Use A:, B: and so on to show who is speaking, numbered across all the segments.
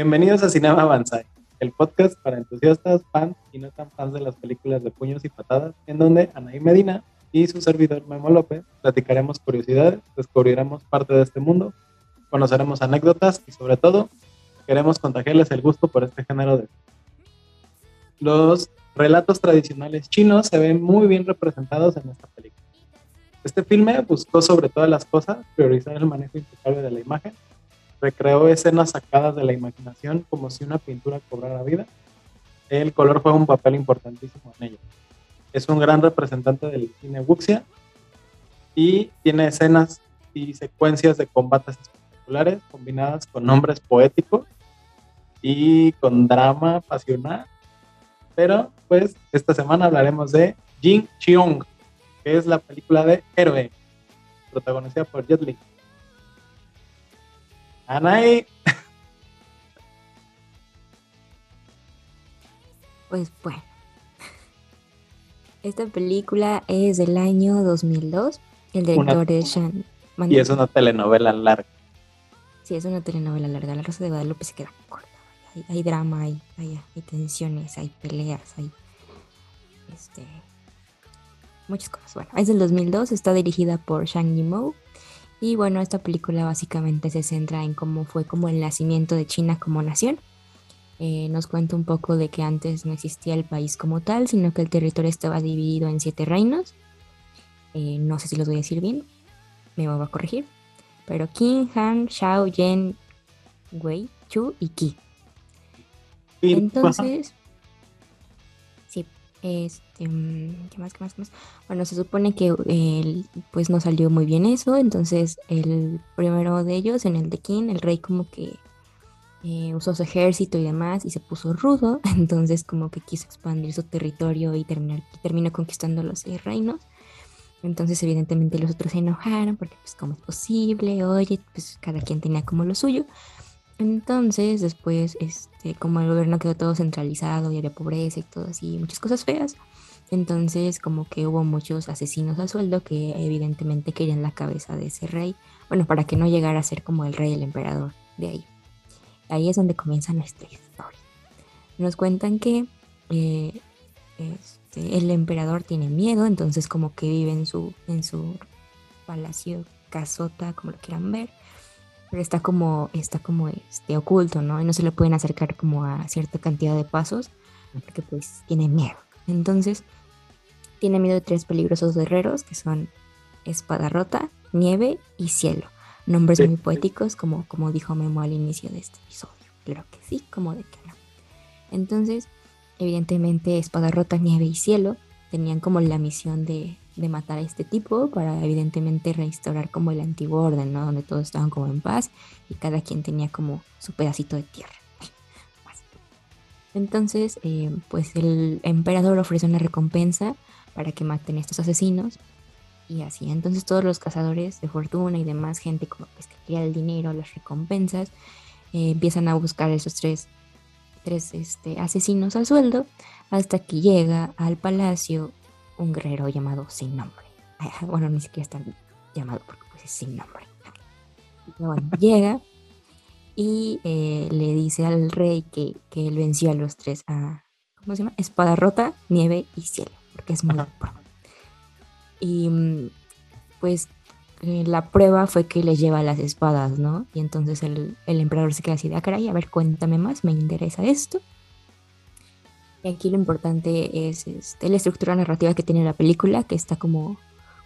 A: Bienvenidos a Cinema Banzai, el podcast para entusiastas, fans y no tan fans de las películas de puños y patadas, en donde Anaí Medina y su servidor Memo López platicaremos curiosidades, descubriremos parte de este mundo, conoceremos anécdotas y sobre todo queremos contagiarles el gusto por este género de... Los relatos tradicionales chinos se ven muy bien representados en esta película. Este filme buscó sobre todas las cosas priorizar el manejo impecable de la imagen, recreó escenas sacadas de la imaginación como si una pintura cobrara vida. El color juega un papel importantísimo en ello. Es un gran representante del cine wuxia y tiene escenas y secuencias de combates espectaculares combinadas con nombres poéticos y con drama pasional. Pero pues esta semana hablaremos de Jin Cheong, que es la película de Héroe, protagonizada por Jet Li. Anaí.
B: Pues bueno. Esta película es del año 2002. El director es Sean.
A: Y es una telenovela larga.
B: Sí, es una telenovela larga. La Rosa de Guadalupe se queda corta. Hay, drama, hay, hay, tensiones, hay peleas, hay este, muchas cosas. Bueno, es del 2002, está dirigida por Shang Yimou. Y bueno, esta película básicamente se centra en cómo fue como el nacimiento de China como nación. Eh, nos cuenta un poco de que antes no existía el país como tal, sino que el territorio estaba dividido en siete reinos. Eh, no sé si los voy a decir bien, me voy a corregir. Pero Qin, Han, Shao, Yen, Wei, Chu y Qi. Entonces, este, mm, ¿qué más, qué más, qué más? Bueno, se supone que pues no salió muy bien eso, entonces el primero de ellos, en el de Qin, el rey como que eh, usó su ejército y demás y se puso rudo, entonces como que quiso expandir su territorio y terminar, terminó conquistando los seis reinos. Entonces evidentemente los otros se enojaron porque pues cómo es posible, oye, pues cada quien tenía como lo suyo. Entonces después, este, como el gobierno quedó todo centralizado y había pobreza y todo así, muchas cosas feas, entonces como que hubo muchos asesinos al sueldo que evidentemente querían la cabeza de ese rey, bueno, para que no llegara a ser como el rey, el emperador de ahí. Ahí es donde comienza nuestra historia. Nos cuentan que eh, este, el emperador tiene miedo, entonces como que vive en su, en su palacio, casota, como lo quieran ver, pero está como, está como este, oculto, ¿no? Y no se le pueden acercar como a cierta cantidad de pasos, porque pues tiene miedo. Entonces, tiene miedo de tres peligrosos guerreros, que son Espada Rota, Nieve y Cielo. Nombres muy poéticos, como, como dijo Memo al inicio de este episodio. Claro que sí, como de que no. Entonces, evidentemente, Espada Rota, Nieve y Cielo tenían como la misión de, de matar a este tipo para evidentemente restaurar como el antiguo orden, ¿no? Donde todos estaban como en paz y cada quien tenía como su pedacito de tierra. Entonces, eh, pues el emperador ofrece una recompensa para que maten a estos asesinos y así. Entonces todos los cazadores de fortuna y demás, gente como que quería el dinero, las recompensas, eh, empiezan a buscar esos tres, tres este, asesinos al sueldo hasta que llega al palacio un guerrero llamado sin nombre. Bueno, ni siquiera está llamado porque pues es sin nombre. Bueno, llega y eh, le dice al rey que, que, él venció a los tres a, ¿cómo se llama? Espada rota, nieve y cielo, porque es muy pro. Y mm, pues eh, la prueba fue que le lleva las espadas, ¿no? Y entonces el, el emperador se queda así de, ah, caray, a ver, cuéntame más, me interesa esto. Y aquí lo importante es este, la estructura narrativa que tiene la película, que está como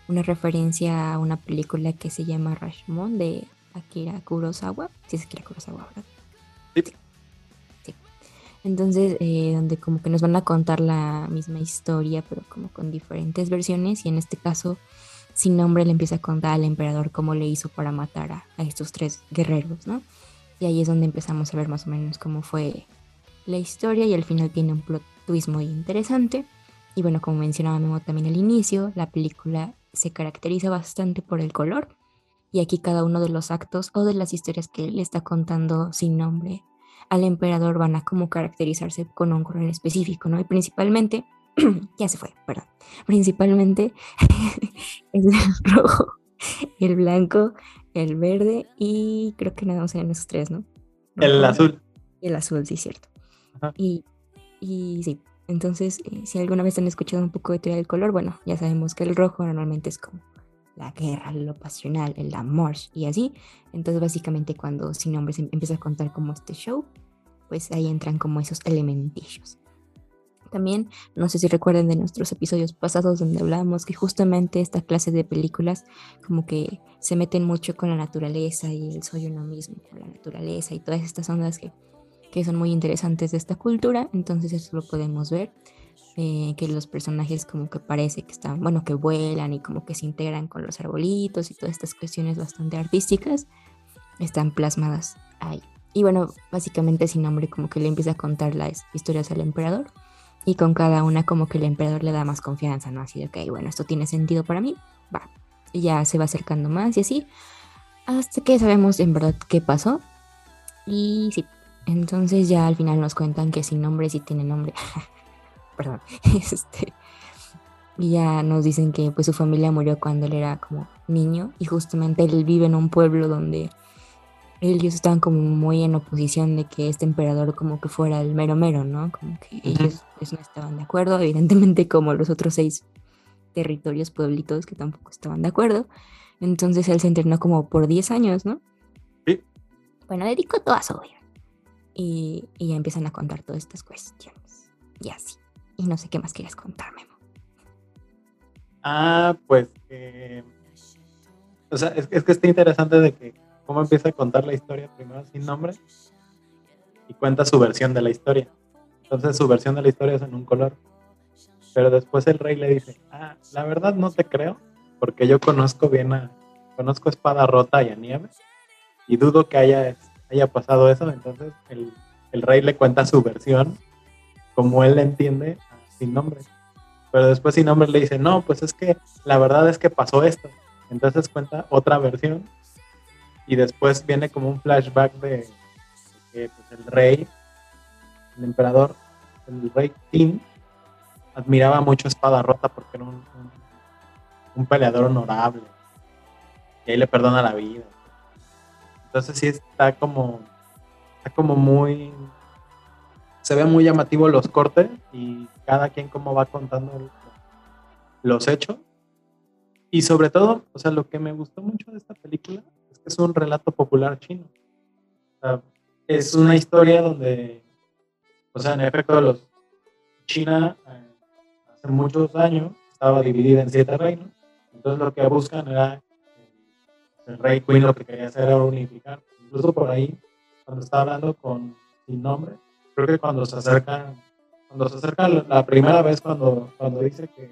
B: una referencia a una película que se llama Rashomon de Akira Kurosawa. Sí, es Akira Kurosawa, ¿verdad? Sí. sí. Entonces, eh, donde como que nos van a contar la misma historia, pero como con diferentes versiones. Y en este caso, sin nombre, le empieza a contar al emperador cómo le hizo para matar a, a estos tres guerreros, ¿no? Y ahí es donde empezamos a ver más o menos cómo fue la historia y al final tiene un plot twist muy interesante. Y bueno, como mencionaba Memo también al inicio, la película se caracteriza bastante por el color. Y aquí cada uno de los actos o de las historias que le está contando sin nombre al emperador van a como caracterizarse con un color específico, ¿no? Y principalmente, ya se fue, perdón, principalmente es el rojo, el blanco, el verde y creo que nada más en esos tres, ¿no?
A: el azul.
B: El azul, sí, cierto. Y, y sí, entonces, eh, si alguna vez han escuchado un poco de teoría del color, bueno, ya sabemos que el rojo normalmente es como la guerra, lo pasional, el amor y así. Entonces, básicamente, cuando Sin Nombres em, empieza a contar como este show, pues ahí entran como esos elementillos. También, no sé si recuerden de nuestros episodios pasados donde hablábamos que justamente esta clase de películas como que se meten mucho con la naturaleza y el soy uno mismo, con la naturaleza y todas estas ondas que, que son muy interesantes de esta cultura. Entonces eso lo podemos ver. Eh, que los personajes como que parece que están, bueno, que vuelan y como que se integran con los arbolitos y todas estas cuestiones bastante artísticas están plasmadas ahí. Y bueno, básicamente sin nombre como que le empieza a contar las historias al emperador y con cada una como que el emperador le da más confianza, ¿no? Así de, ok, bueno, esto tiene sentido para mí, va. Y ya se va acercando más y así, hasta que sabemos en verdad qué pasó. Y sí, entonces ya al final nos cuentan que sin nombre sí tiene nombre. perdón, este, y ya nos dicen que pues su familia murió cuando él era como niño y justamente él vive en un pueblo donde ellos estaban como muy en oposición de que este emperador como que fuera el mero mero, ¿no? Como que ellos pues, no estaban de acuerdo, evidentemente como los otros seis territorios, pueblitos que tampoco estaban de acuerdo. Entonces él se internó como por 10 años, ¿no?
A: Sí.
B: Bueno, dedicó toda su vida. Y, ya empiezan a contar todas estas cuestiones. Y así. Y no sé qué más quieres contarme.
A: Ah, pues o sea, es, es, que está interesante de que cómo empieza a contar la historia primero sin nombre y cuenta su versión de la historia. Entonces su versión de la historia es en un color. Pero después el rey le dice, ah, la verdad no te creo, porque yo conozco bien a, conozco Espada Rota y a Nieve, y dudo que haya, haya pasado eso. Entonces el, el rey le cuenta su versión, como él le entiende, sin nombre. Pero después sin nombre le dice, no, pues es que la verdad es que pasó esto. Entonces cuenta otra versión y después viene como un flashback de, que pues, el rey, el emperador, el rey Tim, admiraba mucho Espada Rota porque era un, un, peleador honorable. Y ahí le perdona la vida. Entonces sí está como, está como muy se ve muy llamativo los cortes y cada quien cómo va contando los hechos. Y sobre todo, o sea, lo que me gustó mucho de esta película es que es un relato popular chino. es una historia donde, o sea, en efecto, los, China eh, hace muchos años estaba dividida en siete reinos. Entonces lo que buscan era el, rey Queen lo que quería hacer era unificar. Incluso por ahí, cuando estaba hablando con sin nombre, creo que cuando se acerca, cuando se acerca la primera vez cuando, cuando dice que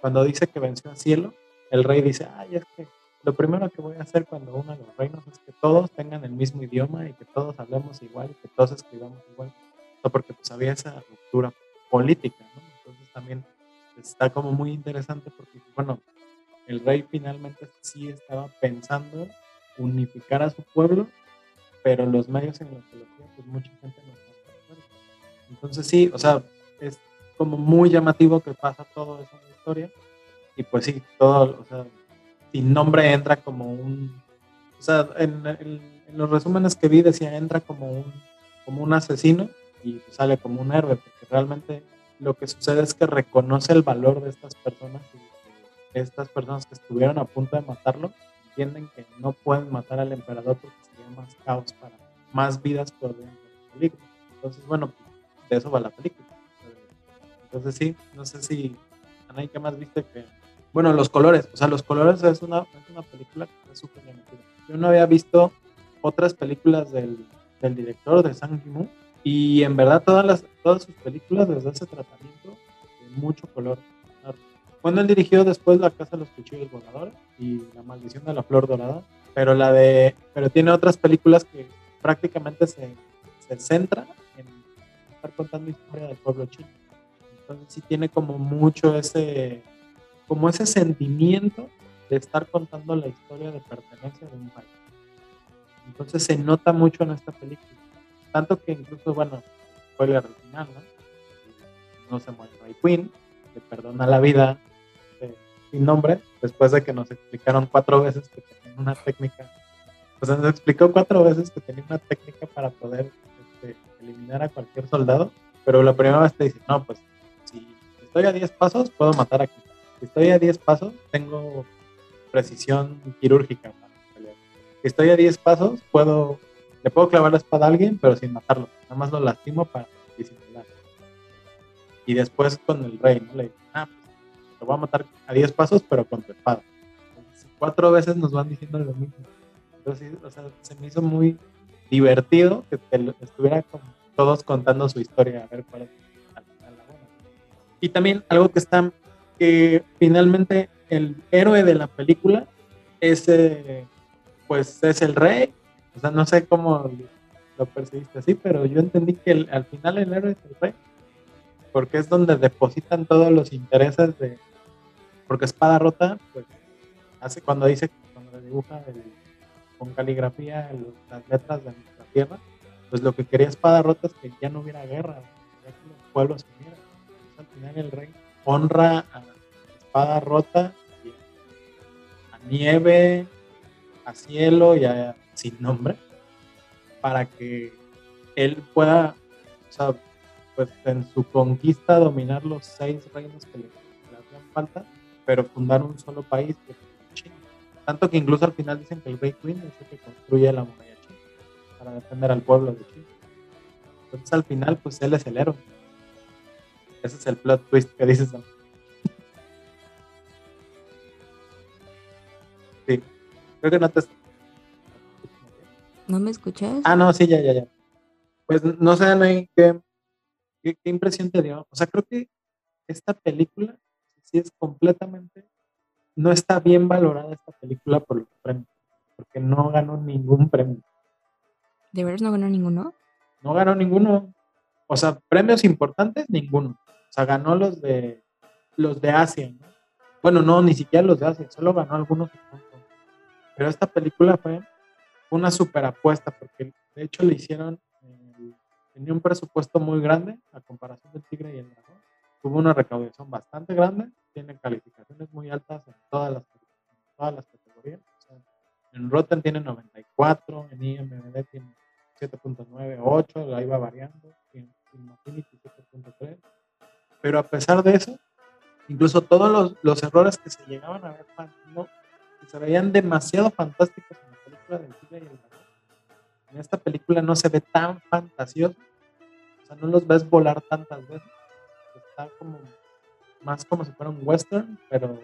A: cuando dice que venció al cielo, el rey dice, ay, es que lo primero que voy a hacer cuando de los reinos es que todos tengan el mismo idioma y que todos hablemos igual y que todos escribamos igual. porque pues había esa ruptura política, ¿no? Entonces también está como muy interesante porque, bueno, el rey finalmente sí estaba pensando unificar a su pueblo, pero los medios en los que lo hacía, pues mucha gente no entonces sí, o sea, es como muy llamativo que pasa todo eso en la historia. Y pues sí, todo, o sea, sin nombre entra como un, o sea, en, los resúmenes que vi decía entra como un, como un asesino y sale como un héroe, porque realmente lo que sucede es que reconoce el valor de estas personas y estas personas que estuvieron a punto de matarlo entienden que no pueden matar al emperador porque sería más caos para más vidas podrían peligro. Entonces, bueno, de eso va la película. Entonces sí, no sé si, Ana, ¿qué más viste que...? Bueno, los colores, o sea, los colores es una, es una película que es súper llamativa. Yo no había visto otras películas del, del director, de Sang Yimou, y en verdad todas, las, todas sus películas desde ese tratamiento de mucho color. Cuando él dirigió después La Casa de los Cuchillos Voladores y La Maldición de la Flor Dorada, pero la de pero tiene otras películas que prácticamente se, centra estar contando historia del pueblo chino. Entonces sí tiene como mucho ese, como ese sentimiento de estar contando la historia de pertenencia de un país. Entonces se nota mucho en esta película. Tanto que incluso, bueno, spoiler al final, ¿no? No se muere Ray Queen, le perdona la vida sin nombre, después de que nos explicaron cuatro veces que tenía una técnica. O sea, nos explicó cuatro veces que tenía una técnica para poder este, eliminar a cualquier soldado, pero la primera vez te dice, no, pues si estoy a 10 pasos, puedo matar a quien Si estoy a 10 pasos, tengo precisión quirúrgica. Si estoy a 10 pasos, puedo, le puedo clavar la espada a alguien, pero sin matarlo. Nada más lo lastimo para disimular. Y después con el rey, ¿no? Le digo, ah, te voy a matar a 10 pasos, pero con tu espada. Entonces, cuatro veces nos van diciendo lo mismo. Entonces, o sea, se me hizo muy divertido que te estuviera como todos contando su historia, a ver cuál es la, buena. Y también algo que está, que finalmente el héroe de la película es, eh, pues, es el rey. O sea, no sé cómo lo percibiste así, pero yo entendí que al final el héroe es el rey, porque es donde depositan todos los intereses de, porque Espada Rota, pues, hace cuando dice, cuando dibuja con caligrafía las letras de nuestra tierra, pues lo que quería Espada Rota es que ya no hubiera guerra, ya que los pueblos se unieran. al final el rey honra a Espada Rota, a Nieve, a Cielo y a Sin Nombre para que él pueda, o sea, pues en su conquista dominar los seis reinos que le, hacían falta, pero fundar un solo país que es China. Tanto que incluso al final dicen que el rey Queen es el que construye la muralla china para defender al pueblo de China. Entonces al final, pues él es el héroe. Ese es el plot twist que dices. Sí, creo que no te
B: ¿No me escuchas?
A: Ah, no, sí, ya, ya, ya. Pues no sé, Anaí, ¿qué, qué, impresión te dio? O sea, creo que esta película sí es completamente, no está bien valorada esta película por los premios, porque no ganó ningún premio.
B: ¿De veras no ganó ninguno?
A: No ganó ninguno. O sea, premios importantes, ninguno. O sea, ganó los de los de Asia, ¿no? Bueno, no, ni siquiera los de Asia, solo ganó algunos. Pero esta película fue una super apuesta, porque de hecho le hicieron, eh, tenía un presupuesto muy grande a comparación del Tigre y el Dragón. Tuvo una recaudación bastante grande, tiene calificaciones muy altas en todas las, todas las categorías. en Rotten tiene 94, en IMDb tiene 7.9, 8, ahí va variando, en, Infinity 7.3. Pero a pesar de eso, incluso todos los, los errores que se llegaban a ver, no, se veían demasiado fantásticos del y el En esta película no se ve tan fantasioso, o sea, no los ves volar tantas veces. Está como más como si fuera un western, pero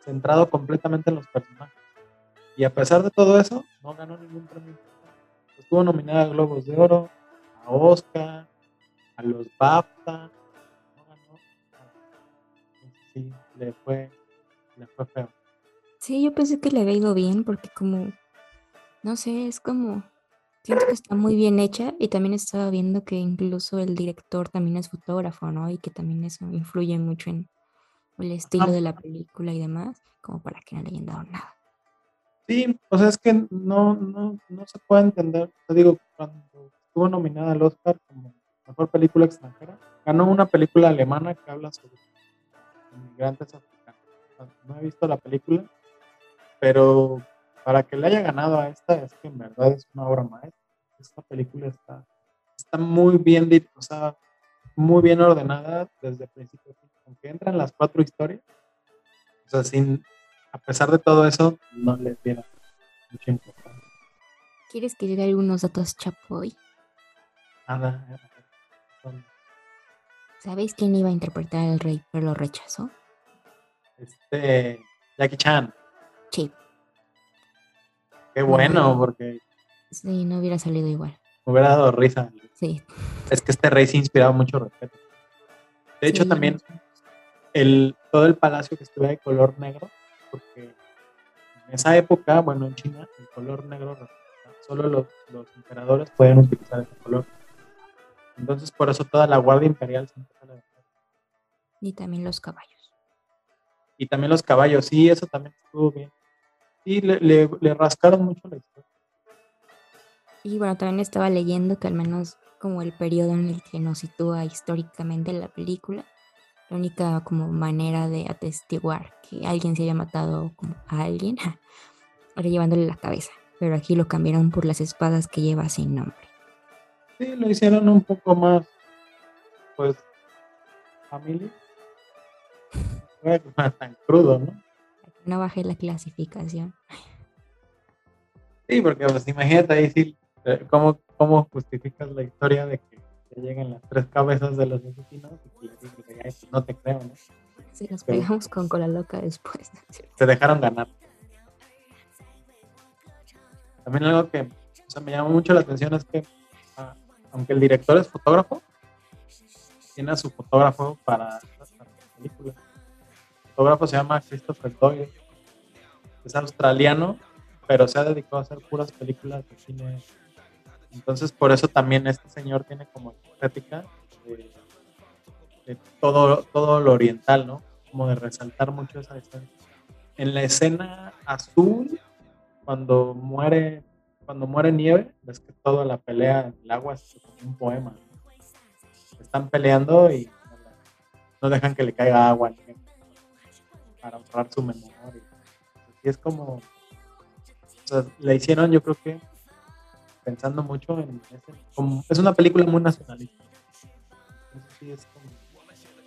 A: centrado completamente en los personajes. Y a pesar de todo eso, no ganó ningún premio. Estuvo nominada a Globos de Oro, a Oscar, a los BAFTA, no ganó. Sí, le fue, le fue feo.
B: Sí, yo pensé que le había ido bien porque como no sé, es como, siento que está muy bien hecha y también estaba viendo que incluso el director también es fotógrafo, ¿no? Y que también eso influye mucho en el estilo de la película y demás, como para que no le hayan dado nada.
A: Sí, o sea, es que no, no, no se puede entender. Te digo, cuando estuvo nominada al Oscar como mejor película extranjera, ganó una película alemana que habla sobre inmigrantes africanos. No he visto la película, pero para que le haya ganado a esta, es que en verdad es una obra maestra. Esta película está, está muy bien, o sea, muy bien ordenada desde el principio. Aunque entran las cuatro historias, o sea, sin, a pesar de todo eso, no le diera mucha importancia.
B: ¿Quieres que llegue algunos datos chapoy?
A: Nada.
B: ¿Sabéis quién iba a interpretar al rey, pero lo rechazó?
A: Este, Jackie Chan.
B: Sí.
A: Qué bueno, porque.
B: Sí, no hubiera salido igual.
A: Me hubiera dado risa.
B: Sí.
A: Es que este rey se inspiraba mucho respeto. De hecho, también el, todo el palacio que estuviera de color negro, porque en esa época, bueno, en China, el color negro solo los, los emperadores pueden utilizar ese color. Entonces, por eso toda la guardia imperial siempre sale de
B: Y también los caballos.
A: Y también los caballos, sí, eso también estuvo bien. Sí, le, le, rascaron mucho la historia.
B: Y bueno, también estaba leyendo que al menos como el periodo en el que nos sitúa históricamente la película, la única como manera de atestiguar que alguien se haya matado como a alguien era llevándole la cabeza, pero aquí lo cambiaron por las espadas que lleva sin nombre.
A: Sí, lo hicieron un poco más, pues, familia. No fue tan crudo, ¿no?
B: No bajé la clasificación.
A: Sí, porque pues imagínate ahí sí, eh, ¿cómo, cómo justificas la historia de que te lleguen las tres cabezas de los asesinos y que les dices, "Ay, pues, no te creo, ¿no?
B: Si nos
A: Pero-
B: pegamos con cola loca después.
A: Se dejaron ganar. También algo que o sea, me llamó mucho la atención es que, ah, aunque el director es fotógrafo, tiene a su fotógrafo para, para la película. Fotógrafo se llama Christopher Doyle. Es australiano, pero se ha dedicado a hacer puras películas de cine. Entonces, por eso también este señor tiene como estética de, todo, todo lo oriental, ¿no? Como de resaltar mucho esa escena. En la escena azul, cuando muere, cuando muere nieve, ves que toda la pelea en el agua es como un poema. ¿no? Están peleando y no no dejan que le caiga agua nieve para honrar su memoria. Y es como, le hicieron, yo creo que pensando mucho en ese, como, es una película muy nacionalista. Entonces sí es como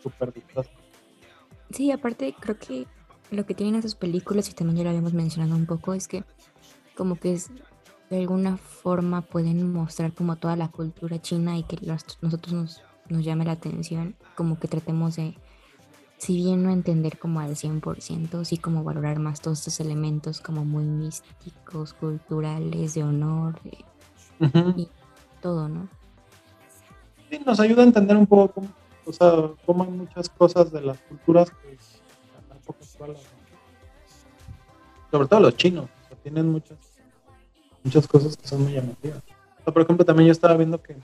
A: súper.
B: Sí, aparte creo que lo que tienen esas películas, y también ya lo habíamos mencionado un poco, es que como que es, de alguna forma pueden mostrar como toda la cultura china y que los- nosotros nos, nos llame la atención, como que tratemos de, si bien no entender como al 100%, sí como valorar más todos estos elementos como muy místicos, culturales, de honor,
A: Ujú.
B: todo, ¿no?
A: Sí, nos ayuda a entender un poco cómo, o sea, cómo hay muchas cosas de las culturas que la época actual, sobre todo los chinos, o sea, tienen muchas, muchas cosas que son muy llamativas. O sea, por ejemplo, también yo estaba viendo que el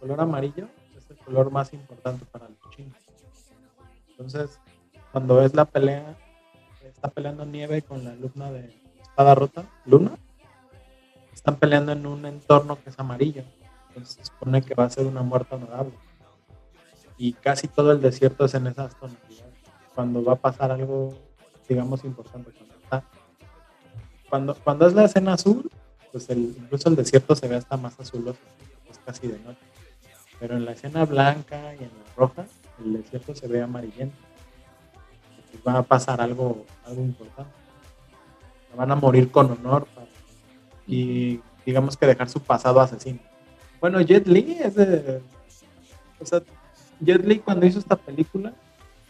A: color amarillo es el color más importante para los chinos. Entonces, cuando es la pelea, está peleando Nieve con la luna de espada rota, Luna, están peleando en un entorno que es amarillo. Entonces se supone que va a ser una muerte honorable. Y casi todo el desierto es en esas tonalidades. Cuando va a pasar algo, digamos, importante. Cuando, está- cuando, cuando es la escena azul, pues el- incluso el desierto se ve hasta más azuloso, es casi de noche. Pero en la escena blanca y en la roja, el desierto se ve amarillento. Va a pasar algo, algo importante. Van a morir con honor para- y digamos que dejar su pasado asesino. Bueno, Jet Li es de... O sea, Jet Li cuando hizo esta película,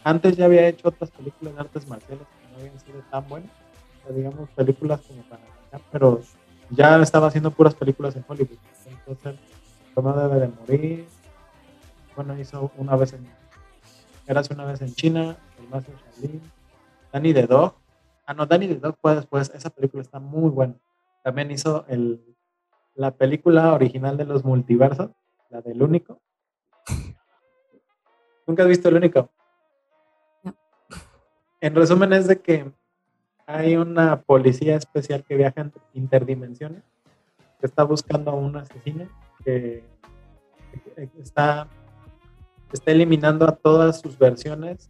A: antes ya había hecho otras películas de artes marciales que no habían sido tan buenas. Digamos, películas como para pero ya estaba haciendo puras películas en Hollywood. Entonces, no debe de morir. Bueno, hizo una vez en... Érase una vez en China, el Maestro Shaolin, Danny the Dog. Ah, no, Danny the Dog fue después. Esa película está muy buena. También hizo el, la película original de los multiversos, la del único. ¿Nunca has visto el único?
B: No.
A: En resumen es de que hay una policía especial que viaja en interdimensiones, que está buscando a un asesino que está, está eliminando a todas sus versiones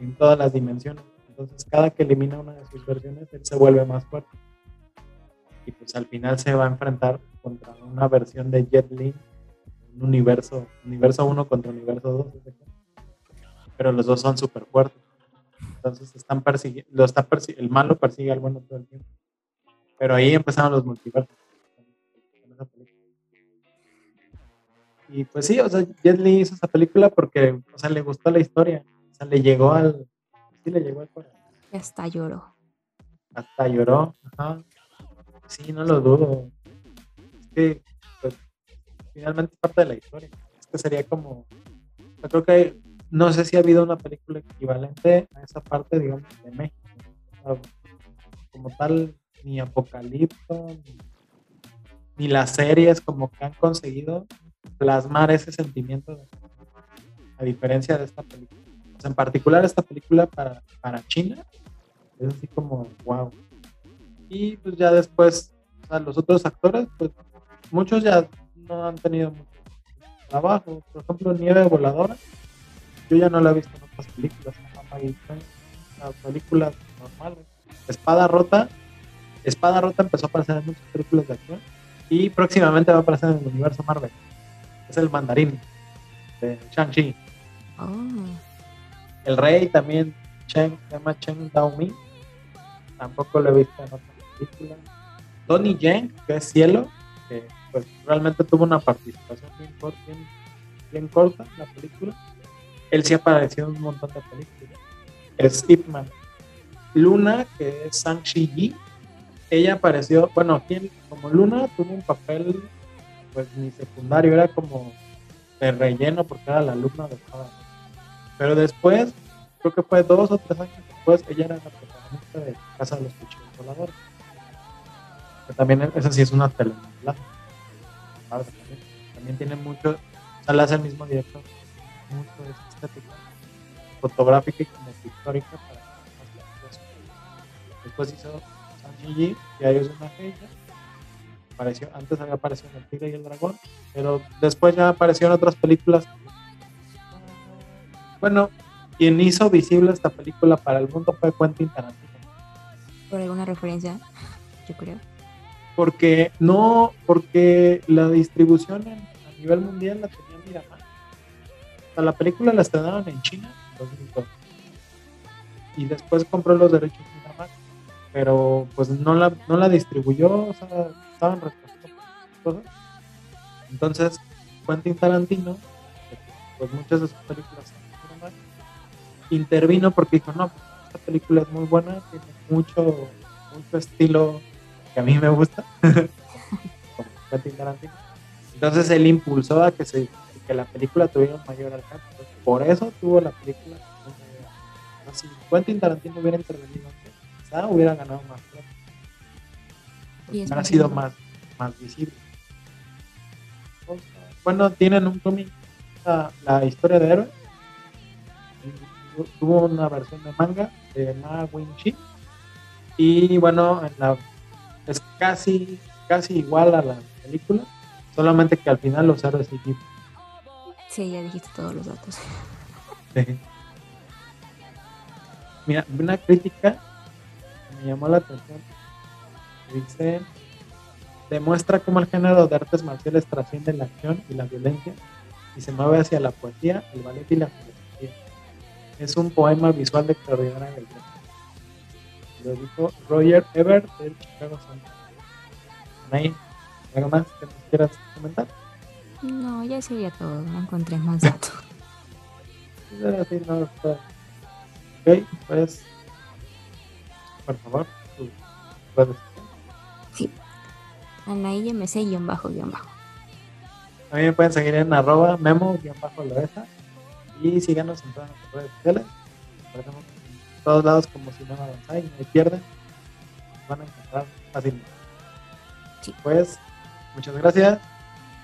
A: en todas las dimensiones. Entonces cada que elimina una de sus versiones, él se vuelve más fuerte y pues al final se va a enfrentar contra una versión de Jet Li, un universo, universo 1 contra universo 2, pero los dos son súper fuertes. Entonces están persiguiendo, lo está el malo persigue al bueno todo el tiempo. Pero ahí empezaron los multiversos. Y pues sí, o sea, Jet Li hizo esa película porque, o sea, le gustó la historia. O sea, le llegó al, sí le llegó al corazón.
B: Hasta lloró.
A: Hasta lloró. Ajá. Sí, no lo dudo. Es que, pues, finalmente es parte de la historia. Es que sería como. Yo creo que no sé si ha habido una película equivalente a esa parte, digamos, de México. O sea, como tal, ni Apocalipto, ni, ni las series como que han conseguido plasmar ese sentimiento, de- a diferencia de esta película. En particular esta película para, para China es así como, wow. Y pues ya después, o sea, los otros actores, pues muchos ya no han tenido mucho trabajo. Por ejemplo, Nieve Voladora, yo ya no la he visto en otras películas, en las películas normales. Espada Rota, Espada Rota empezó a aparecer en muchas películas de acción Y próximamente va a aparecer en el universo Marvel. Es el mandarín de Shang-Chi.
B: Oh,
A: El rey también, Chen, se llama Chen Dao-mi. Tampoco lo he visto en otras películas. Tony Yang, que es Cielo, que pues realmente tuvo una participación bien, bien- bien corta en la película. Él sí apareció en un montón de películas. Es Ip Man. Luna, que es Sang Shi ella apareció, bueno, aquí como Luna tuvo un papel pues ni secundario, era como de relleno porque era la alumna de cada Pero después, creo que fue dos o tres años después, ella era la protagonista de Casa de los Cuchillos Voladores. Que también esa sí es una telenovela. También, tiene mucho, o sea, la hace el mismo director, mucho de esa estética fotográfica y como pictórica para películas. Después hizo Sanji y ahí es una ella. Apareció, antes había aparecido en El Tigre y el Dragón, pero después ya apareció en otras películas. Bueno, quien hizo visible esta película para el mundo fue Quentin Tarantino.
B: por alguna referencia, yo creo.
A: Porque no, porque la distribución en- a nivel mundial la tenía Miramar. O sea, la película la estrenaron en China en 2002. Y después compró los derechos. Pero pues no la, no la distribuyó, o sea, estaban. Entonces, Quentin Tarantino, pues muchas de sus películas intervino porque dijo, no, pues, esta película es muy buena, tiene mucho, mucho estilo que a mí me gusta. Entonces él impulsó a que, se, que la película tuviera un mayor alcance. Por eso tuvo la película. Si Quentin Tarantino hubiera intervenido quizá hubiera ganado más.
B: Y
A: Hubiera
B: más
A: sido más, más visible. Bueno, tienen un cómic, la, la historia de héroe. Tuvo una versión de manga de Ma Wing-Chi. Y bueno, en la, es casi, casi igual a la película, solamente que al final los héroes se.
B: Sí, ya dijiste todos los datos.
A: Sí. Mira, una crítica me llamó la atención. Dice, demuestra cómo el género de artes marciales trasciende la acción y la violencia y se mueve hacia la poesía, el ballet y la filosofía. Es un poema visual de extraordinaria belleza. Lo dijo Roger Ebert del Chicago Sun. ¿Algo más que nos quieras comentar?
B: No, ya sería todo. No encontré más datos.
A: Ok, pues, por favor, tus redes sociales.
B: Sí. Anaí MC guion bajo guion bajo.
A: También me pueden seguir en arroba memo-loesa y síganos en todas nuestras redes sociales. Aparecemos en todos lados como Bonsai, no me pierden. Nos van a encontrar fácilmente.
B: Sí.
A: Pues, muchas gracias.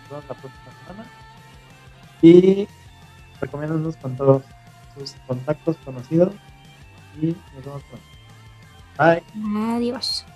A: Nos vemos la próxima semana. Y recomiéndanos con todos sus contactos conocidos. Y nos vemos pronto. Bye.
B: Adiós.